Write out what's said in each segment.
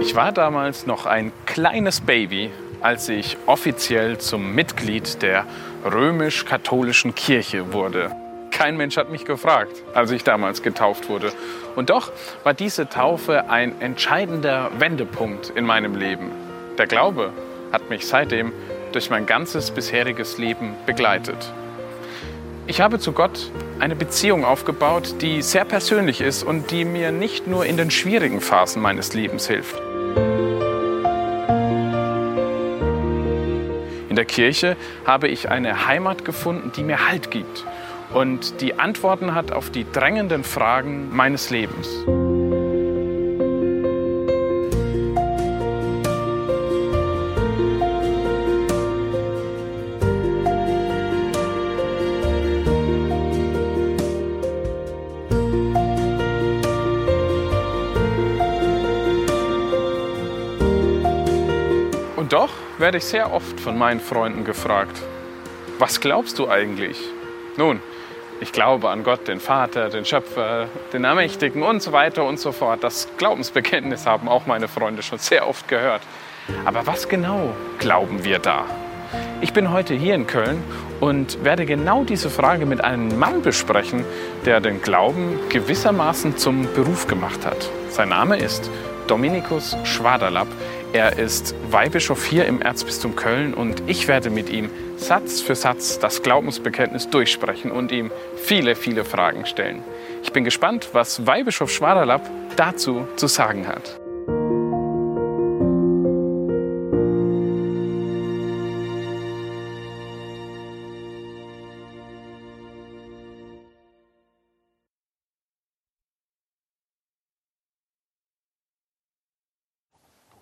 Ich war damals noch ein kleines Baby, als ich offiziell zum Mitglied der römisch-katholischen Kirche wurde. Kein Mensch hat mich gefragt, als ich damals getauft wurde. Und doch war diese Taufe ein entscheidender Wendepunkt in meinem Leben. Der Glaube hat mich seitdem durch mein ganzes bisheriges Leben begleitet. Ich habe zu Gott eine Beziehung aufgebaut, die sehr persönlich ist und die mir nicht nur in den schwierigen Phasen meines Lebens hilft. In der Kirche habe ich eine Heimat gefunden, die mir Halt gibt und die Antworten hat auf die drängenden Fragen meines Lebens. Werde ich sehr oft von meinen Freunden gefragt, was glaubst du eigentlich? Nun, ich glaube an Gott, den Vater, den Schöpfer, den Ermächtigen und so weiter und so fort. Das Glaubensbekenntnis haben auch meine Freunde schon sehr oft gehört. Aber was genau glauben wir da? Ich bin heute hier in Köln und werde genau diese Frage mit einem Mann besprechen, der den Glauben gewissermaßen zum Beruf gemacht hat. Sein Name ist Dominikus Schwaderlapp. Er ist Weihbischof hier im Erzbistum Köln und ich werde mit ihm Satz für Satz das Glaubensbekenntnis durchsprechen und ihm viele, viele Fragen stellen. Ich bin gespannt, was Weihbischof Schwaderlapp dazu zu sagen hat.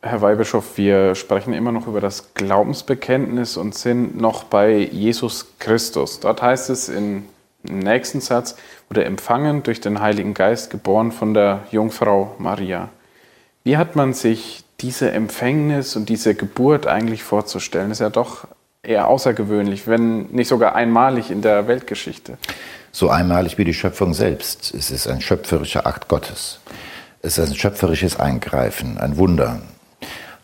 Herr Weihbischof, wir sprechen immer noch über das Glaubensbekenntnis und sind noch bei Jesus Christus. Dort heißt es im nächsten Satz, wurde empfangen durch den Heiligen Geist, geboren von der Jungfrau Maria. Wie hat man sich diese Empfängnis und diese Geburt eigentlich vorzustellen? Das ist ja doch eher außergewöhnlich, wenn nicht sogar einmalig in der Weltgeschichte. So einmalig wie die Schöpfung selbst. Es ist ein schöpferischer Akt Gottes. Es ist ein schöpferisches Eingreifen, ein Wunder.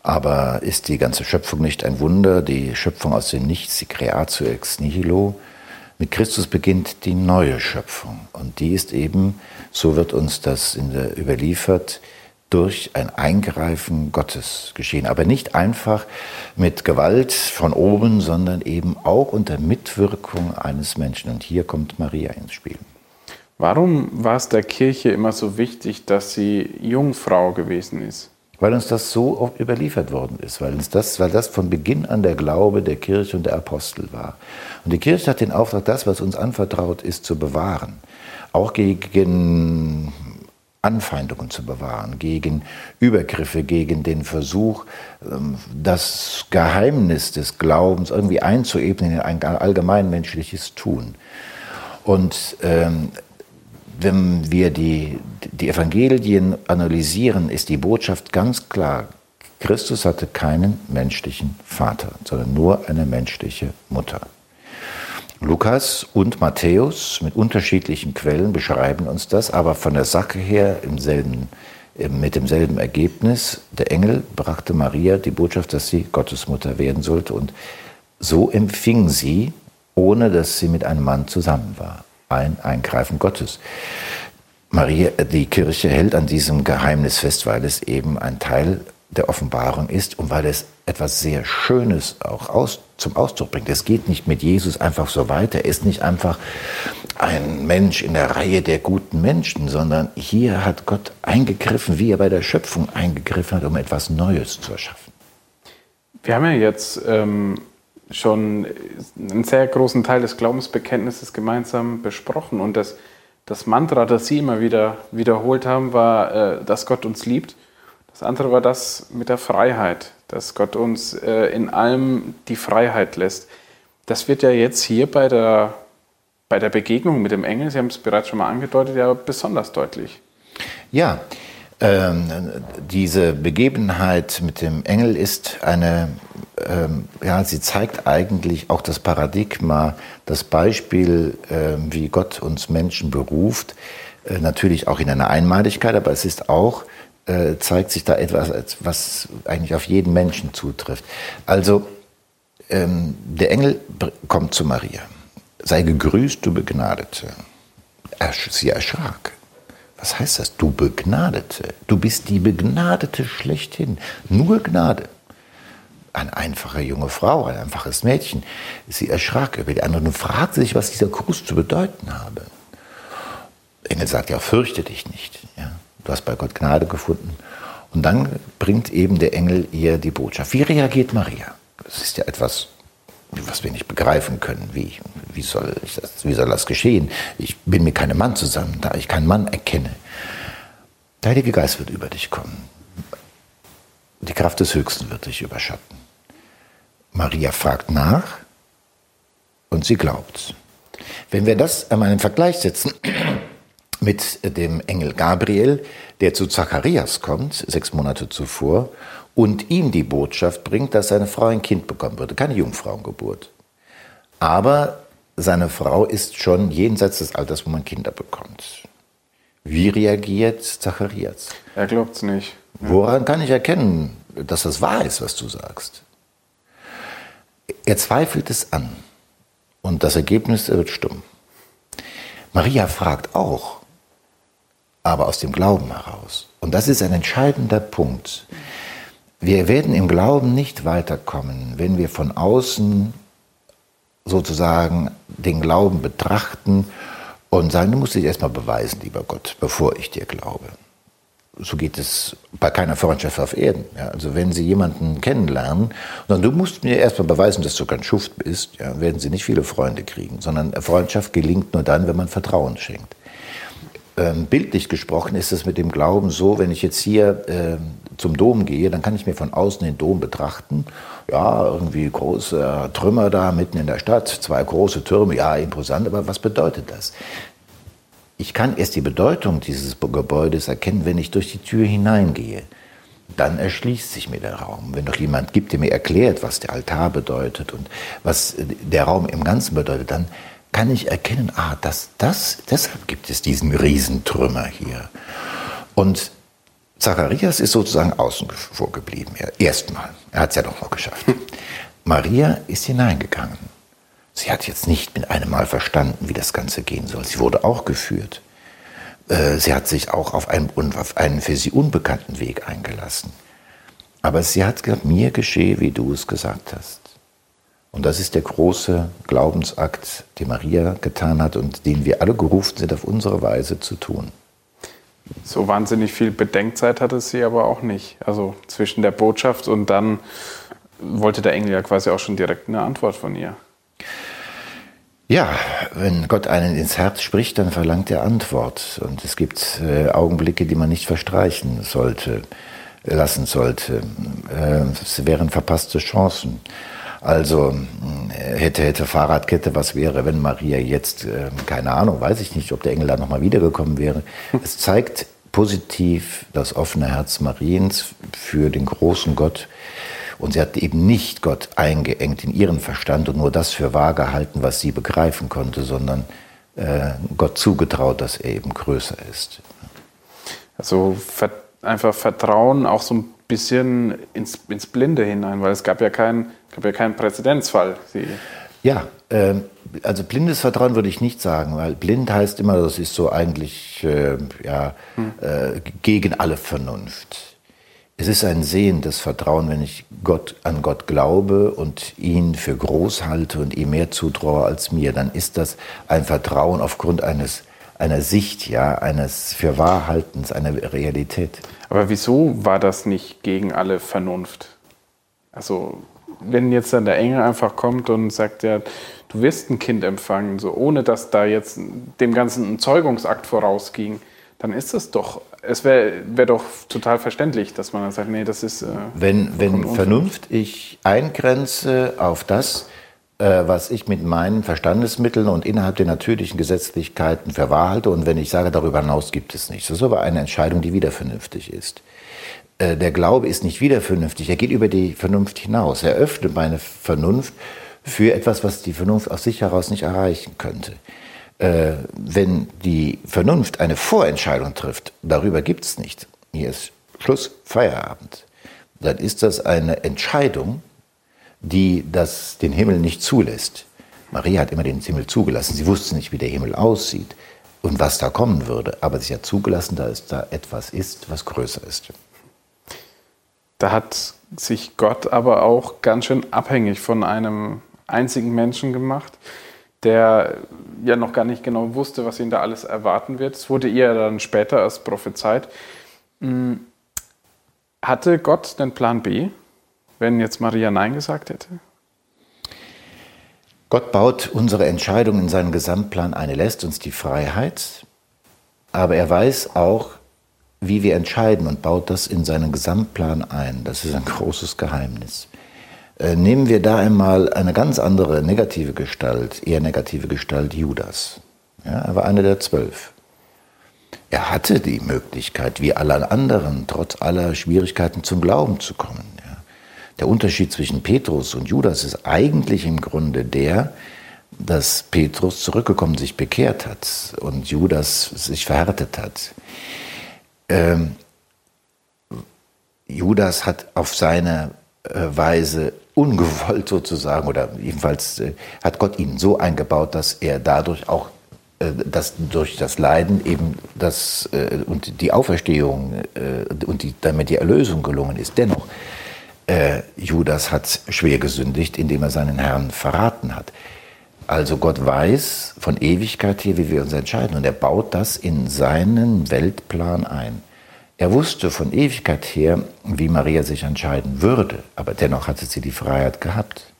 Aber ist die ganze Schöpfung nicht ein Wunder, die Schöpfung aus dem Nichts, die Creatio ex nihilo? Mit Christus beginnt die neue Schöpfung. Und die ist eben, so wird uns das der überliefert, durch ein Eingreifen Gottes geschehen. Aber nicht einfach mit Gewalt von oben, sondern eben auch unter Mitwirkung eines Menschen. Und hier kommt Maria ins Spiel. Warum war es der Kirche immer so wichtig, dass sie Jungfrau gewesen ist? Weil uns das so oft überliefert worden ist, weil, uns das, weil das von Beginn an der Glaube der Kirche und der Apostel war. Und die Kirche hat den Auftrag, das, was uns anvertraut ist, zu bewahren. Auch gegen Anfeindungen zu bewahren, gegen Übergriffe, gegen den Versuch, ähm, das Geheimnis des Glaubens irgendwie einzuebnen in ein allgemeinmenschliches Tun. Und ähm, wenn wir die, die Evangelien analysieren, ist die Botschaft ganz klar. Christus hatte keinen menschlichen Vater, sondern nur eine menschliche Mutter. Lukas und Matthäus mit unterschiedlichen Quellen beschreiben uns das, aber von der Sache her im selben, mit demselben Ergebnis. Der Engel brachte Maria die Botschaft, dass sie Gottesmutter werden sollte und so empfing sie, ohne dass sie mit einem Mann zusammen war ein Eingreifen Gottes. Maria, die Kirche hält an diesem Geheimnis fest, weil es eben ein Teil der Offenbarung ist und weil es etwas sehr Schönes auch aus, zum Ausdruck bringt. Es geht nicht mit Jesus einfach so weiter. Er ist nicht einfach ein Mensch in der Reihe der guten Menschen, sondern hier hat Gott eingegriffen, wie er bei der Schöpfung eingegriffen hat, um etwas Neues zu erschaffen. Wir haben ja jetzt ähm, schon einen sehr großen Teil des Glaubensbekenntnisses gemeinsam besprochen. Und das, das Mantra, das Sie immer wieder wiederholt haben, war, äh, dass Gott uns liebt. Das andere war das mit der Freiheit, dass Gott uns äh, in allem die Freiheit lässt. Das wird ja jetzt hier bei der, bei der Begegnung mit dem Engel, Sie haben es bereits schon mal angedeutet, ja besonders deutlich. Ja, ähm, diese Begebenheit mit dem Engel ist eine ähm, ja, sie zeigt eigentlich auch das Paradigma, das Beispiel, äh, wie Gott uns Menschen beruft, äh, natürlich auch in einer Einmaligkeit, aber es ist auch äh, zeigt sich da etwas, was eigentlich auf jeden Menschen zutrifft. Also ähm, der Engel kommt zu Maria. Sei gegrüßt, du Begnadete. Sie erschrak. Was heißt das? Du Begnadete. Du bist die Begnadete schlechthin. Nur Gnade. Eine einfache junge Frau, ein einfaches Mädchen. Sie erschrak über die anderen und fragte sich, was dieser Gruß zu bedeuten habe. Engel sagt ja, fürchte dich nicht. Ja? Du hast bei Gott Gnade gefunden. Und dann bringt eben der Engel ihr die Botschaft. Wie reagiert Maria? Das ist ja etwas, was wir nicht begreifen können. Wie, wie, soll, das, wie soll das geschehen? Ich bin mit keinem Mann zusammen, da ich keinen Mann erkenne. Der Heilige Geist wird über dich kommen. Die Kraft des Höchsten wird dich überschatten. Maria fragt nach und sie glaubt. Wenn wir das einmal in Vergleich setzen mit dem Engel Gabriel, der zu Zacharias kommt, sechs Monate zuvor, und ihm die Botschaft bringt, dass seine Frau ein Kind bekommen würde, keine Jungfrauengeburt. Aber seine Frau ist schon jenseits des Alters, wo man Kinder bekommt. Wie reagiert Zacharias? Er glaubt es nicht. Woran kann ich erkennen, dass das wahr ist, was du sagst? Er zweifelt es an und das Ergebnis wird stumm. Maria fragt auch, aber aus dem Glauben heraus. Und das ist ein entscheidender Punkt. Wir werden im Glauben nicht weiterkommen, wenn wir von außen sozusagen den Glauben betrachten und sagen, du musst dich erstmal beweisen, lieber Gott, bevor ich dir glaube. So geht es bei keiner Freundschaft auf Erden. Ja, also wenn Sie jemanden kennenlernen, dann du musst mir erstmal beweisen, dass du kein Schuft bist, ja, werden Sie nicht viele Freunde kriegen, sondern Freundschaft gelingt nur dann, wenn man Vertrauen schenkt. Ähm, bildlich gesprochen ist es mit dem Glauben so, wenn ich jetzt hier äh, zum Dom gehe, dann kann ich mir von außen den Dom betrachten. Ja, irgendwie große Trümmer da mitten in der Stadt, zwei große Türme, ja, imposant, aber was bedeutet das? Ich kann erst die Bedeutung dieses Gebäudes erkennen, wenn ich durch die Tür hineingehe. Dann erschließt sich mir der Raum. Wenn doch jemand gibt, der mir erklärt, was der Altar bedeutet und was der Raum im Ganzen bedeutet, dann kann ich erkennen, ah, das, das, deshalb gibt es diesen Riesentrümmer hier. Und Zacharias ist sozusagen außen vor geblieben. Ja, erstmal. Er hat es ja doch noch geschafft. Maria ist hineingegangen. Sie hat jetzt nicht mit einem Mal verstanden, wie das Ganze gehen soll. Sie wurde auch geführt. Äh, sie hat sich auch auf einen, auf einen für sie unbekannten Weg eingelassen. Aber sie hat gesagt, mir geschehe, wie du es gesagt hast. Und das ist der große Glaubensakt, den Maria getan hat und den wir alle gerufen sind, auf unsere Weise zu tun. So wahnsinnig viel Bedenkzeit hatte sie aber auch nicht. Also zwischen der Botschaft und dann wollte der Engel ja quasi auch schon direkt eine Antwort von ihr. Ja, wenn Gott einen ins Herz spricht, dann verlangt er Antwort. Und es gibt äh, Augenblicke, die man nicht verstreichen sollte, lassen sollte. Äh, es wären verpasste Chancen. Also äh, hätte, hätte Fahrradkette, was wäre, wenn Maria jetzt, äh, keine Ahnung, weiß ich nicht, ob der Engel da nochmal wiedergekommen wäre. Es zeigt positiv das offene Herz Mariens für den großen Gott. Und sie hat eben nicht Gott eingeengt in ihren Verstand und nur das für wahr gehalten, was sie begreifen konnte, sondern äh, Gott zugetraut, dass er eben größer ist. Also einfach Vertrauen auch so ein bisschen ins, ins Blinde hinein, weil es gab ja keinen gab ja keinen Präzedenzfall. Sie ja, äh, also blindes Vertrauen würde ich nicht sagen, weil blind heißt immer, das ist so eigentlich äh, ja, hm. äh, gegen alle Vernunft. Es ist ein sehendes Vertrauen, wenn ich Gott, an Gott glaube und ihn für groß halte und ihm mehr zutraue als mir, dann ist das ein Vertrauen aufgrund eines einer Sicht, ja, eines für Wahrhaltens, einer Realität. Aber wieso war das nicht gegen alle Vernunft? Also, wenn jetzt dann der Engel einfach kommt und sagt, ja, du wirst ein Kind empfangen, so ohne dass da jetzt dem Ganzen ein Zeugungsakt vorausging, dann ist es doch, es wäre wär doch total verständlich, dass man dann sagt, nee, das ist. Äh, wenn wenn Vernunft ich eingrenze auf das, äh, was ich mit meinen Verstandesmitteln und innerhalb der natürlichen Gesetzlichkeiten für wahr halte. Und wenn ich sage, darüber hinaus gibt es nichts. Das ist aber eine Entscheidung, die wieder vernünftig ist. Äh, der Glaube ist nicht wieder vernünftig, er geht über die Vernunft hinaus. Er öffnet meine Vernunft für etwas, was die Vernunft aus sich heraus nicht erreichen könnte. Äh, wenn die Vernunft eine Vorentscheidung trifft, darüber gibt es nicht. Hier ist Schluss, Feierabend, dann ist das eine Entscheidung, die das, den Himmel nicht zulässt. Maria hat immer den Himmel zugelassen. Sie wusste nicht, wie der Himmel aussieht und was da kommen würde. Aber sie hat zugelassen, dass da etwas ist, was größer ist. Da hat sich Gott aber auch ganz schön abhängig von einem einzigen Menschen gemacht, der ja noch gar nicht genau wusste, was ihn da alles erwarten wird. Es wurde ihr dann später erst prophezeit. Hm, hatte Gott den Plan B, wenn jetzt Maria Nein gesagt hätte? Gott baut unsere Entscheidung in seinen Gesamtplan ein. Er lässt uns die Freiheit, aber er weiß auch, wie wir entscheiden und baut das in seinen Gesamtplan ein. Das ist ein großes Geheimnis. Äh, nehmen wir da einmal eine ganz andere negative Gestalt, eher negative Gestalt Judas. Ja, er war einer der zwölf. Er hatte die Möglichkeit, wie alle anderen, trotz aller Schwierigkeiten zum Glauben zu kommen. Der Unterschied zwischen Petrus und Judas ist eigentlich im Grunde der, dass Petrus zurückgekommen sich bekehrt hat und Judas sich verhärtet hat. Ähm, Judas hat auf seine äh, Weise ungewollt sozusagen, oder jedenfalls äh, hat Gott ihn so eingebaut, dass er dadurch auch äh, dass durch das Leiden eben das und die Auferstehung und die, damit die Erlösung gelungen ist. Dennoch äh, Judas hat schwer gesündigt, indem er seinen Herrn verraten hat. Also Gott weiß von Ewigkeit her, wie wir uns entscheiden. Und er baut das in seinen Weltplan ein. Er wusste von Ewigkeit her, wie Maria sich entscheiden würde, aber dennoch hatte sie die Freiheit gehabt.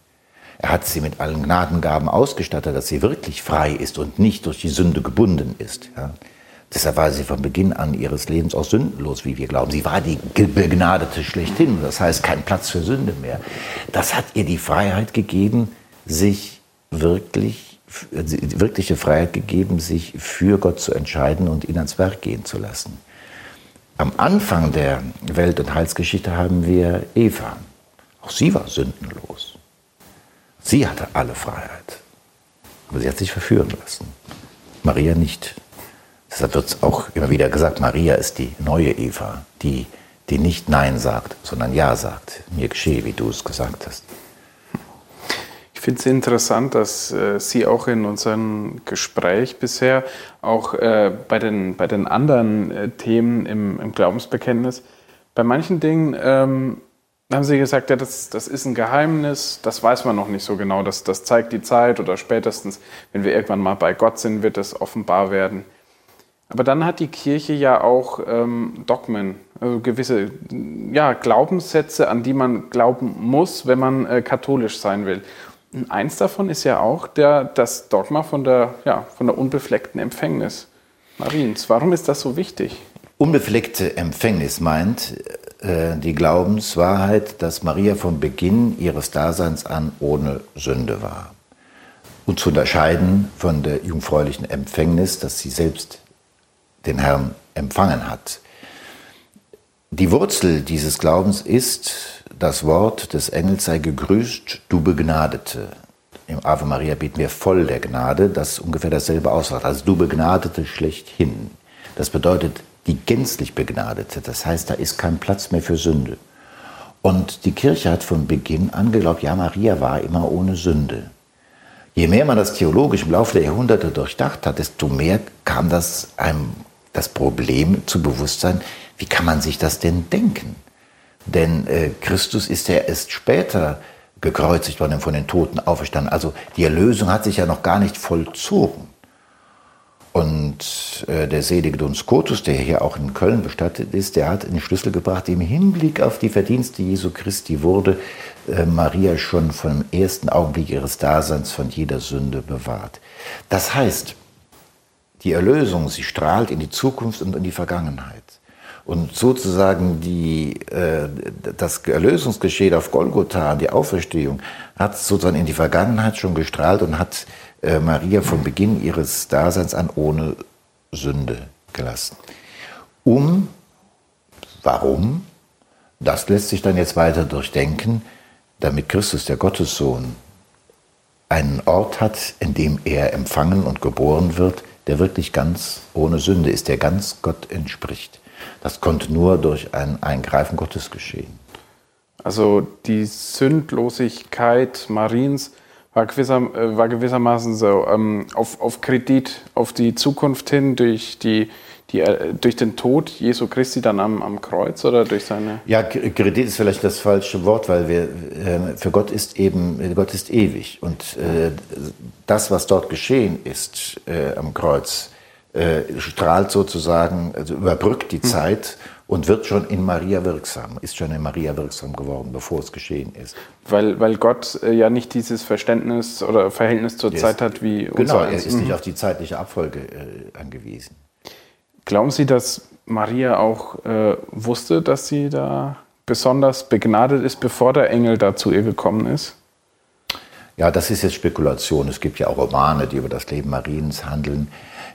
Er hat sie mit allen Gnadengaben ausgestattet, dass sie wirklich frei ist und nicht durch die Sünde gebunden ist. Ja. Deshalb war sie von Beginn an ihres Lebens auch sündenlos, wie wir glauben. Sie war die Begnadete schlechthin. Das heißt, kein Platz für Sünde mehr. Das hat ihr die Freiheit gegeben, sich wirklich, wirkliche Freiheit gegeben, sich für Gott zu entscheiden und ihn ans Werk gehen zu lassen. Am Anfang der Welt- und Heilsgeschichte haben wir Eva. Auch sie war sündenlos. Sie hatte alle Freiheit. Aber sie hat sich verführen lassen. Maria nicht. Deshalb wird auch immer wieder gesagt, Maria ist die neue Eva, die, die nicht Nein sagt, sondern Ja sagt. Mir geschehe, wie du es gesagt hast. Ich finde es interessant, dass äh, Sie auch in unserem Gespräch bisher, auch äh, bei, den, bei den anderen äh, Themen im, im, Glaubensbekenntnis, bei manchen Dingen ähm, haben Sie gesagt, ja, das, das ist ein Geheimnis, das weiß man noch nicht so genau, das, das zeigt die Zeit oder spätestens, wenn wir irgendwann mal bei Gott sind, wird es offenbar werden. Aber dann hat die Kirche ja auch ähm, Dogmen, also gewisse ja, Glaubenssätze, an die man glauben muss, wenn man äh, katholisch sein will. Und eins davon ist ja auch der, das Dogma von der, ja, von der unbefleckten Empfängnis Mariens. Warum ist das so wichtig? Unbefleckte Empfängnis meint äh, die Glaubenswahrheit, dass Maria von Beginn ihres Daseins an ohne Sünde war. Und zu unterscheiden von der jungfräulichen Empfängnis, dass sie selbst den Herrn empfangen hat. Die Wurzel dieses Glaubens ist das Wort des Engels sei gegrüßt, du Begnadete. Im Ave Maria beten wir voll der Gnade, das ungefähr dasselbe aussagt. Also du Begnadete schlechthin. Das bedeutet die gänzlich Begnadete. Das heißt, da ist kein Platz mehr für Sünde. Und die Kirche hat von Beginn an geglaubt, ja, Maria war immer ohne Sünde. Je mehr man das theologisch im Laufe der Jahrhunderte durchdacht hat, desto mehr kam das einem das Problem zu Bewusstsein, wie kann man sich das denn denken? Denn äh, Christus ist ja erst später gekreuzigt worden und von den Toten auferstanden. Also die Erlösung hat sich ja noch gar nicht vollzogen. Und äh, der selige Don Scotus, der hier auch in Köln bestattet ist, der hat einen Schlüssel gebracht, im Hinblick auf die Verdienste Jesu Christi wurde äh, Maria schon vom ersten Augenblick ihres Daseins von jeder Sünde bewahrt. Das heißt, die Erlösung, sie strahlt in die Zukunft und in die Vergangenheit. Und sozusagen die, äh, das Erlösungsgeschehen auf Golgotha, die Auferstehung, hat sozusagen in die Vergangenheit schon gestrahlt und hat äh, Maria von Beginn ihres Daseins an ohne Sünde gelassen. Um, warum? Das lässt sich dann jetzt weiter durchdenken, damit Christus, der Gottessohn, einen Ort hat, in dem er empfangen und geboren wird, der wirklich ganz ohne Sünde ist, der ganz Gott entspricht. Das konnte nur durch ein Eingreifen Gottes geschehen. Also die Sündlosigkeit Mariens war, gewisser, äh, war gewissermaßen so ähm, auf, auf Kredit, auf die Zukunft hin durch, die, die, äh, durch den Tod Jesu Christi dann am, am Kreuz oder durch seine. Ja, Kredit ist vielleicht das falsche Wort, weil wir, äh, für Gott ist eben, Gott ist ewig. Und äh, das, was dort geschehen ist äh, am Kreuz, äh, strahlt sozusagen, also überbrückt die hm. Zeit und wird schon in Maria wirksam, ist schon in Maria wirksam geworden, bevor es geschehen ist. Weil, weil Gott äh, ja nicht dieses Verständnis oder Verhältnis zur Zeit ist, hat wie uns. Genau, er ist nicht mhm. auf die zeitliche Abfolge angewiesen. Glauben Sie, dass Maria auch äh, wusste, dass sie da besonders begnadet ist, bevor der Engel da zu ihr gekommen ist? Ja, das ist jetzt Spekulation. Es gibt ja auch Romane, die über das Leben Mariens handeln.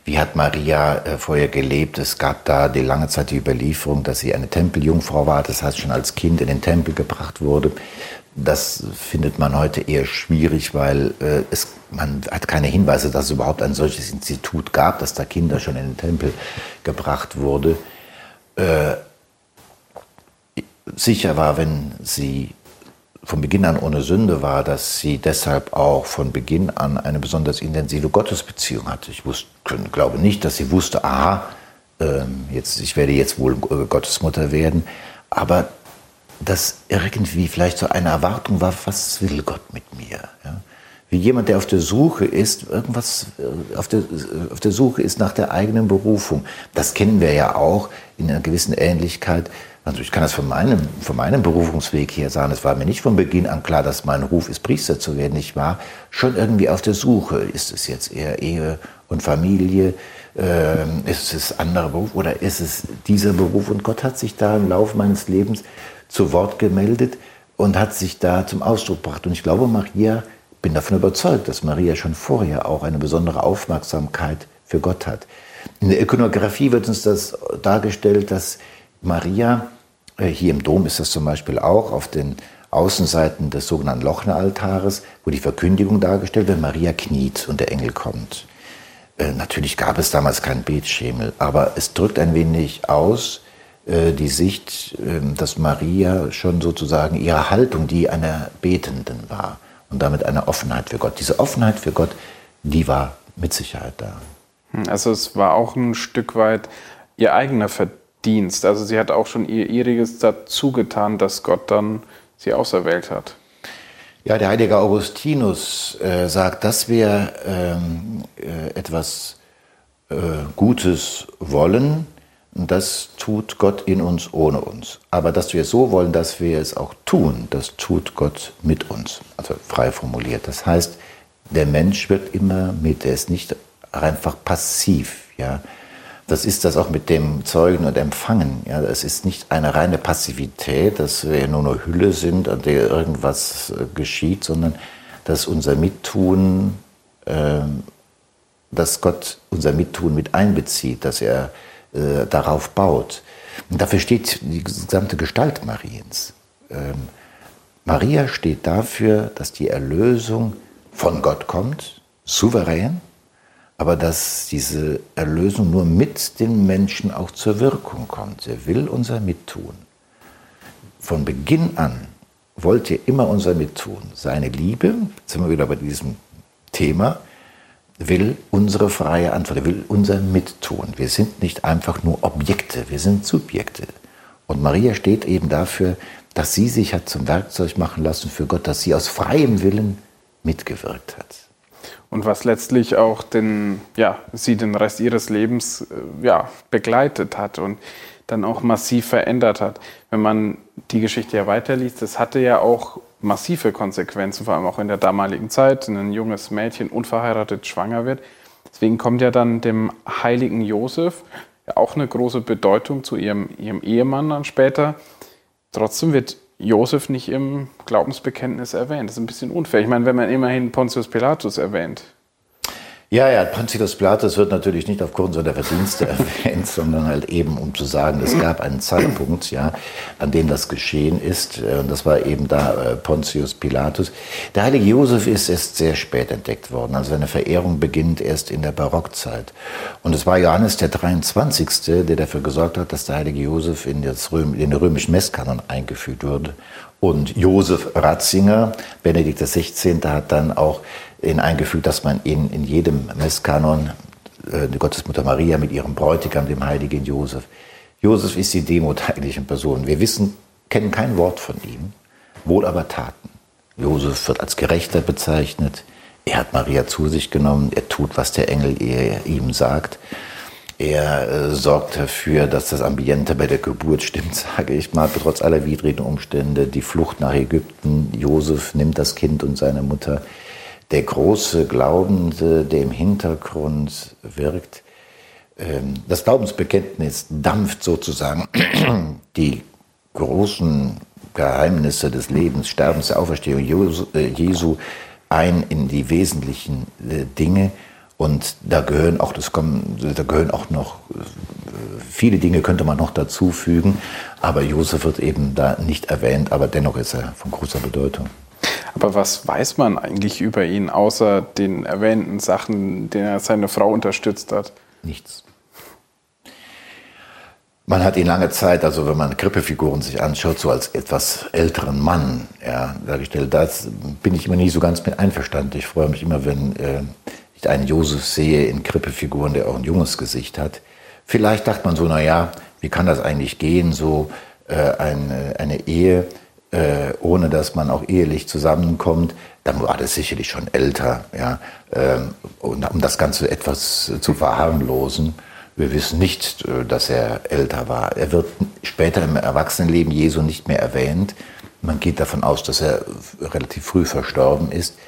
Wie hat Maria äh, vorher gelebt? Es gab da die lange Zeit die Überlieferung, dass sie eine Tempeljungfrau war, das heißt schon als Kind in den Tempel gebracht wurde. Das findet man heute eher schwierig, weil äh, es, man hat keine Hinweise, dass es überhaupt ein solches Institut gab, dass da Kinder schon in den Tempel gebracht wurde. Äh, sicher war, wenn sie von Beginn an ohne Sünde war, dass sie deshalb auch von Beginn an eine besonders intensive Gottesbeziehung hatte. Ich wusste, glaube nicht, dass sie wusste, aha, ähm, jetzt, ich werde jetzt wohl Gottesmutter werden, aber dass irgendwie vielleicht so eine Erwartung war, was will Gott mit mir? Ja? Wie jemand, der auf der Suche ist, irgendwas äh, auf der, auf der Suche ist nach der eigenen Berufung. Das kennen wir ja auch in einer gewissen Ähnlichkeit also ich kann das von meinem, von meinem Berufungsweg her sagen. Es war mir nicht von Beginn an klar, dass mein Ruf ist, Priester zu werden. Ich war schon irgendwie auf der Suche. Ist es jetzt eher Ehe und Familie? Ähm, ist es anderer Beruf oder ist es dieser Beruf? Und Gott hat sich da im Laufe meines Lebens zu Wort gemeldet und hat sich da zum Ausdruck gebracht. Und ich glaube, Maria, bin davon überzeugt, dass Maria schon vorher auch eine besondere Aufmerksamkeit für Gott hat. In der Ikonografie wird uns das dargestellt, dass Maria äh, hier im Dom ist das zum Beispiel auch auf den Außenseiten des sogenannten Lochner-Altares, wo die Verkündigung dargestellt wird, Maria kniet und der Engel kommt. Äh, natürlich gab es damals keinen Betschemel, aber es drückt ein wenig aus die Sicht, äh, dass Maria schon sozusagen ihre Haltung die einer Betenden war und damit eine Offenheit für Gott. Diese Offenheit für Gott, die war mit Sicherheit da. Hm, also es war auch ein Stück weit ihr eigener Verdienst Dienst. Also sie hat auch schon ihr ihriges dazu getan, dass Gott dann sie auserwählt hat. Ja, der heilige Augustinus äh, sagt, dass wir ähm, äh, etwas äh, Gutes wollen, das tut Gott in uns ohne uns. Aber dass wir es so wollen, dass wir es auch tun, das tut Gott mit uns. Also frei formuliert. Das heißt, der Mensch wird immer mit, er ist nicht einfach passiv. Ja? Das ist das auch mit dem Zeugen und Empfangen. Ja, es ist nicht eine reine Passivität, dass wir nur eine Hülle sind, an der irgendwas äh, geschieht, sondern dass unser Mittun, äh, dass Gott unser Mittun mit einbezieht, dass er äh, darauf baut. Und dafür steht die gesamte Gestalt Mariens. Ähm, Maria steht dafür, dass die Erlösung von Gott kommt, souverän, aber dass diese Erlösung nur mit den Menschen auch zur Wirkung kommt. Er will unser Mittun. Von Beginn an wollte er immer unser Mittun. Seine Liebe, jetzt sind wir wieder bei diesem Thema, will unsere freie Antwort, will unser Mittun. Wir sind nicht einfach nur Objekte, wir sind Subjekte. Und Maria steht eben dafür, dass sie sich hat zum Werkzeug machen lassen für Gott, dass sie aus freiem Willen mitgewirkt hat und was letztlich auch den, ja, sie den Rest ihres Lebens äh, ja, begleitet hat und dann auch massiv verändert hat. Wenn man die Geschichte ja weiterliest, das hatte ja auch massive Konsequenzen, vor allem auch in der damaligen Zeit, wenn ein junges Mädchen unverheiratet schwanger wird. Deswegen kommt ja dann dem heiligen Josef auch eine große Bedeutung zu ihrem, ihrem Ehemann dann später. Trotzdem wird Josef nicht im Glaubensbekenntnis erwähnt. Das ist ein bisschen unfair. Ich meine, wenn man immerhin Pontius Pilatus erwähnt. Ja, ja, Pontius Pilatus wird natürlich nicht aufgrund seiner Verdienste erwähnt, sondern halt eben, um zu sagen, es gab einen Zeitpunkt, ja, an dem das geschehen ist. Äh, und das war eben da äh, Pontius Pilatus. Der heilige Josef ist erst sehr spät entdeckt worden. Also seine Verehrung beginnt erst in der Barockzeit. Und es war Johannes der 23., der dafür gesorgt hat, dass der heilige Josef in, das Röm, in den römischen Messkanon eingeführt wurde. Und Josef Ratzinger, Benedikt XVI., hat dann auch ihn eingefügt, dass man ihn in jedem Messkanon, äh, die Gottesmutter Maria mit ihrem Bräutigam, dem heiligen Josef. Josef ist die Demut eigentlich in Person. Wir wissen, kennen kein Wort von ihm, wohl aber Taten. Josef wird als Gerechter bezeichnet. Er hat Maria zu sich genommen. Er tut, was der Engel ihm sagt. Er äh, sorgt dafür, dass das Ambiente bei der Geburt stimmt, sage ich mal, trotz aller widrigen Umstände. Die Flucht nach Ägypten. Josef nimmt das Kind und seine Mutter der große Glaubende, der im Hintergrund wirkt. Ähm, das Glaubensbekenntnis dampft sozusagen die großen Geheimnisse des Lebens, Sterbens, der Auferstehung äh, Jesu ein in die wesentlichen äh, Dinge. Und da gehören auch, das kommen, da gehören auch noch äh, viele Dinge könnte man noch dazu fügen, aber Josef wird eben da nicht erwähnt, aber dennoch ist er von großer Bedeutung. Aber was weiß man eigentlich über ihn, außer den erwähnten Sachen, denen er seine Frau unterstützt hat? Nichts. Man hat ihn lange Zeit, also wenn man Krippefiguren sich anschaut, so als etwas älteren Mann ja, dargestellt. Da bin ich immer nie so ganz mit einverstanden. Ich freue mich immer, wenn äh, ich einen Josef sehe in Krippefiguren, der auch ein junges Gesicht hat. Vielleicht dachte man so, na ja, wie kann das eigentlich gehen, so äh, eine, eine Ehe äh, ohne dass man auch ehelich zusammenkommt, dann war das sicherlich schon älter. Ja, ähm, und um das Ganze etwas zu verharmlosen. Wir wissen nicht, äh, dass er älter war. Er wird später im Erwachsenenleben Jesu nicht mehr erwähnt. Man geht davon aus, dass er relativ früh verstorben ist.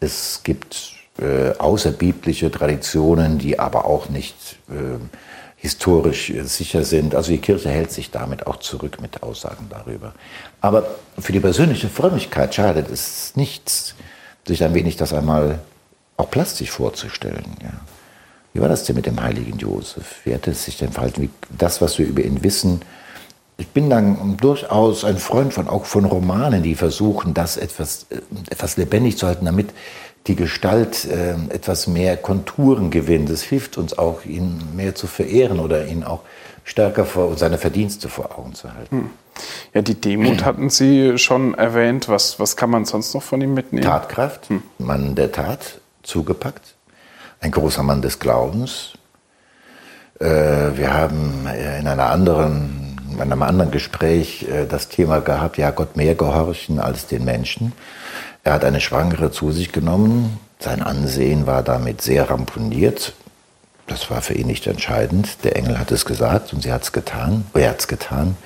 Es gibt äh, außerbiblische Traditionen, die aber auch nicht äh, historisch sicher sind. Also die Kirche hält sich damit auch zurück mit Aussagen darüber. Aber für die persönliche Frömmigkeit schadet es nichts, sich ein wenig das einmal auch plastisch vorzustellen. Ja. Wie war das denn mit dem heiligen Josef? Wie hat es sich denn verhalten? Wie das, was wir über ihn wissen, ich bin dann durchaus ein Freund von auch von Romanen, die versuchen, das etwas, äh, etwas lebendig zu halten, damit die Gestalt äh, etwas mehr Konturen gewinnt. Es hilft uns auch, ihn mehr zu verehren oder ihn auch stärker vor seine Verdienste vor Augen zu halten. Hm. Ja, die Demut hatten Sie schon erwähnt. Was, was kann man sonst noch von ihm mitnehmen? Tatkraft, hm. Mann der Tat, zugepackt. Ein großer Mann des Glaubens. Äh, wir haben in einer anderen, in einem anderen Gespräch äh, das Thema gehabt, ja, Gott mehr gehorchen als den Menschen. Er hat eine Schwangere zu sich genommen. Sein Ansehen war damit sehr ramponiert. Das war für ihn nicht entscheidend. Der Engel hat es gesagt und sie hat es getan. Er hat es getan.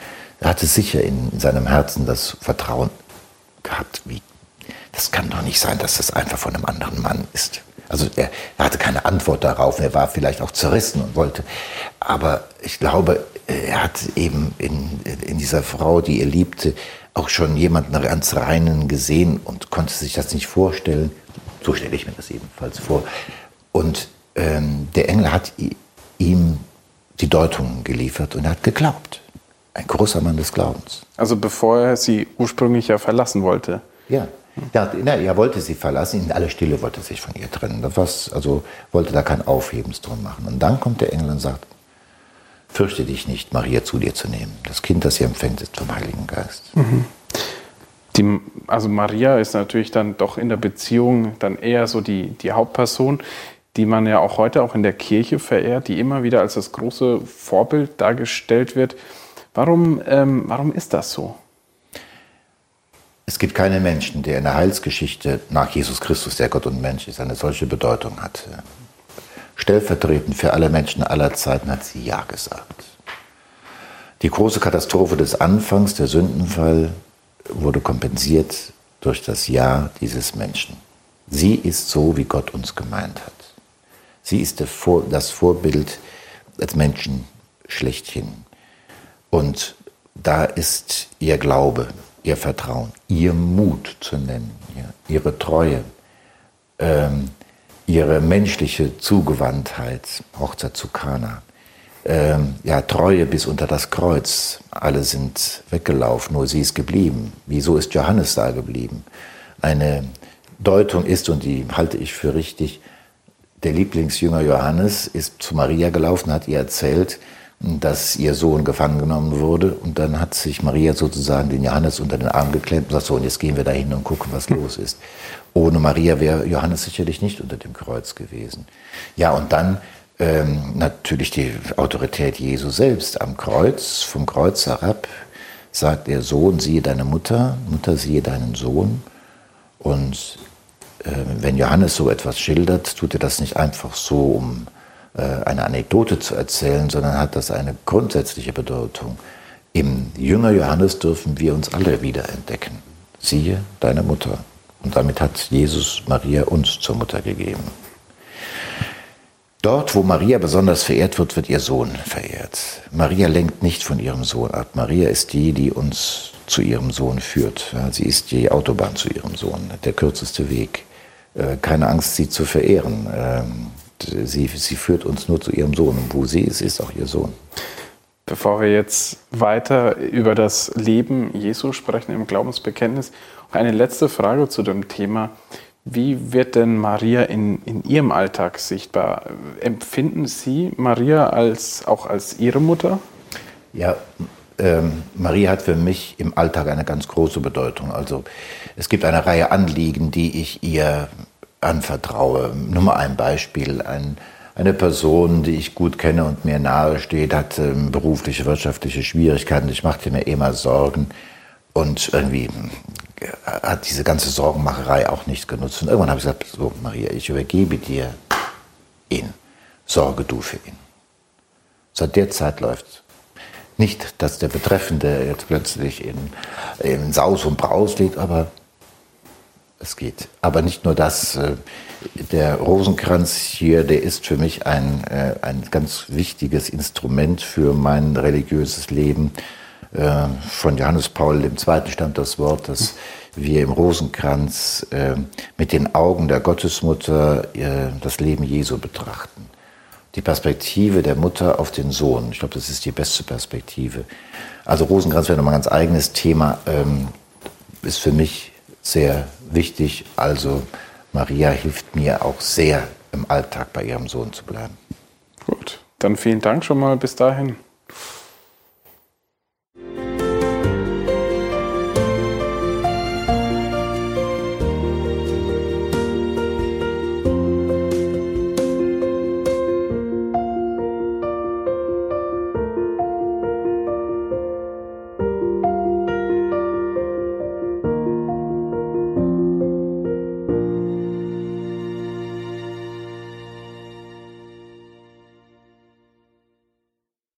Er hatte sicher in, in seinem Herzen das Vertrauen gehabt, wie das kann doch nicht sein, dass das einfach von einem anderen Mann ist. Also er, er, hatte keine Antwort darauf. Er war vielleicht auch zerrissen und wollte. Aber ich glaube, er hat eben in, in dieser Frau, die er liebte, auch schon jemanden ganz reinen gesehen und konnte sich das nicht vorstellen. So stelle ich mir das ebenfalls vor. Und ähm, der Engel hat ihm die Deutung geliefert und er hat geglaubt. Ein großer Mann des Glaubens. Also bevor er sie ursprünglich ja verlassen wollte. Ja, ja, er wollte sie verlassen, in aller Stille wollte sich von ihr trennen. Das also wollte da kein Aufhebens drum machen. Und dann kommt der Engel und sagt, fürchte dich nicht, Maria zu dir zu nehmen. Das Kind, das sie empfängt, ist vom Heiligen Geist. Mhm. Die, also Maria ist natürlich dann doch in der Beziehung dann eher so die, die Hauptperson, die man ja auch heute auch in der Kirche verehrt, die immer wieder als das große Vorbild dargestellt wird. Warum, ähm, warum ist das so? Es gibt keinen Menschen, der in der Heilsgeschichte nach Jesus Christus, der Gott und Mensch ist, eine solche Bedeutung hat stellvertretend für alle Menschen aller Zeiten hat sie Ja gesagt. Die große Katastrophe des Anfangs, der Sündenfall, wurde kompensiert durch das Ja dieses Menschen. Sie ist so, wie Gott uns gemeint hat. Sie ist das Vorbild als Menschen schlechthin. Und da ist ihr Glaube, ihr Vertrauen, ihr Mut zu nennen, ihre Treue, ähm, ihre menschliche Zugewandtheit, Hochzeit zu Kana, ähm, ja, Treue bis unter das Kreuz. Alle sind weggelaufen, nur sie ist geblieben. Wieso ist Johannes da geblieben? Eine Deutung ist, und die halte ich für richtig, der Lieblingsjünger Johannes ist zu Maria gelaufen, hat ihr erzählt, dass ihr Sohn gefangen genommen wurde. Und dann hat sich Maria sozusagen den Johannes unter den Arm geklemmt und sagt, so, und jetzt gehen wir da hin und gucken, was los ist. Ohne Maria wäre Johannes sicherlich nicht unter dem Kreuz gewesen. Ja, und dann ähm, natürlich die Autorität Jesu selbst am Kreuz, vom Kreuz herab, sagt er, Sohn, siehe deine Mutter, Mutter, siehe deinen Sohn. Und äh, wenn Johannes so etwas schildert, tut er das nicht einfach so, um eine Anekdote zu erzählen, sondern hat das eine grundsätzliche Bedeutung. Im Jünger Johannes dürfen wir uns alle wiederentdecken. Siehe deine Mutter. Und damit hat Jesus Maria uns zur Mutter gegeben. Dort, wo Maria besonders verehrt wird, wird ihr Sohn verehrt. Maria lenkt nicht von ihrem Sohn ab. Maria ist die, die uns zu ihrem Sohn führt. Sie ist die Autobahn zu ihrem Sohn, der kürzeste Weg. Äh, keine Angst, sie zu verehren. Sie, sie führt uns nur zu ihrem Sohn. Und wo sie ist, ist auch ihr Sohn. Bevor wir jetzt weiter über das Leben Jesu sprechen im Glaubensbekenntnis, eine letzte Frage zu dem Thema. Wie wird denn Maria in, in Ihrem Alltag sichtbar? Empfinden Sie Maria als, auch als Ihre Mutter? Ja, ähm, Maria hat für mich im Alltag eine ganz große Bedeutung. Also es gibt eine Reihe Anliegen, die ich ihr anvertraue. Nur mal ein Beispiel. Ein, eine Person, die ich gut kenne und mir nahe steht, hat ähm, berufliche, wirtschaftliche Schwierigkeiten. Ich machte mir immer Sorgen. Und irgendwie hat diese ganze Sorgenmacherei auch nichts genutzt. Und irgendwann habe ich gesagt, so Maria, ich übergebe dir ihn. Sorge du für ihn. Seit der Zeit läuft nicht, dass der Betreffende jetzt plötzlich in, in Saus und Braus liegt, aber es geht. Aber nicht nur das. Äh, der Rosenkranz hier, der ist für mich ein, äh, ein ganz wichtiges Instrument für mein religiöses Leben. Äh, von Johannes Paul II. stammt das Wort, dass wir im Rosenkranz mit den Augen der Gottesmutter das Leben Jesu betrachten. Die Perspektive der Mutter auf den Sohn. Ich glaube, das ist die beste Perspektive. Also Rosenkranz wäre nochmal ein ganz eigenes Thema, ähm, ist für mich sehr wichtig. Also Maria hilft mir auch sehr im Alltag bei ihrem Sohn zu bleiben. Gut, dann vielen Dank schon mal bis dahin.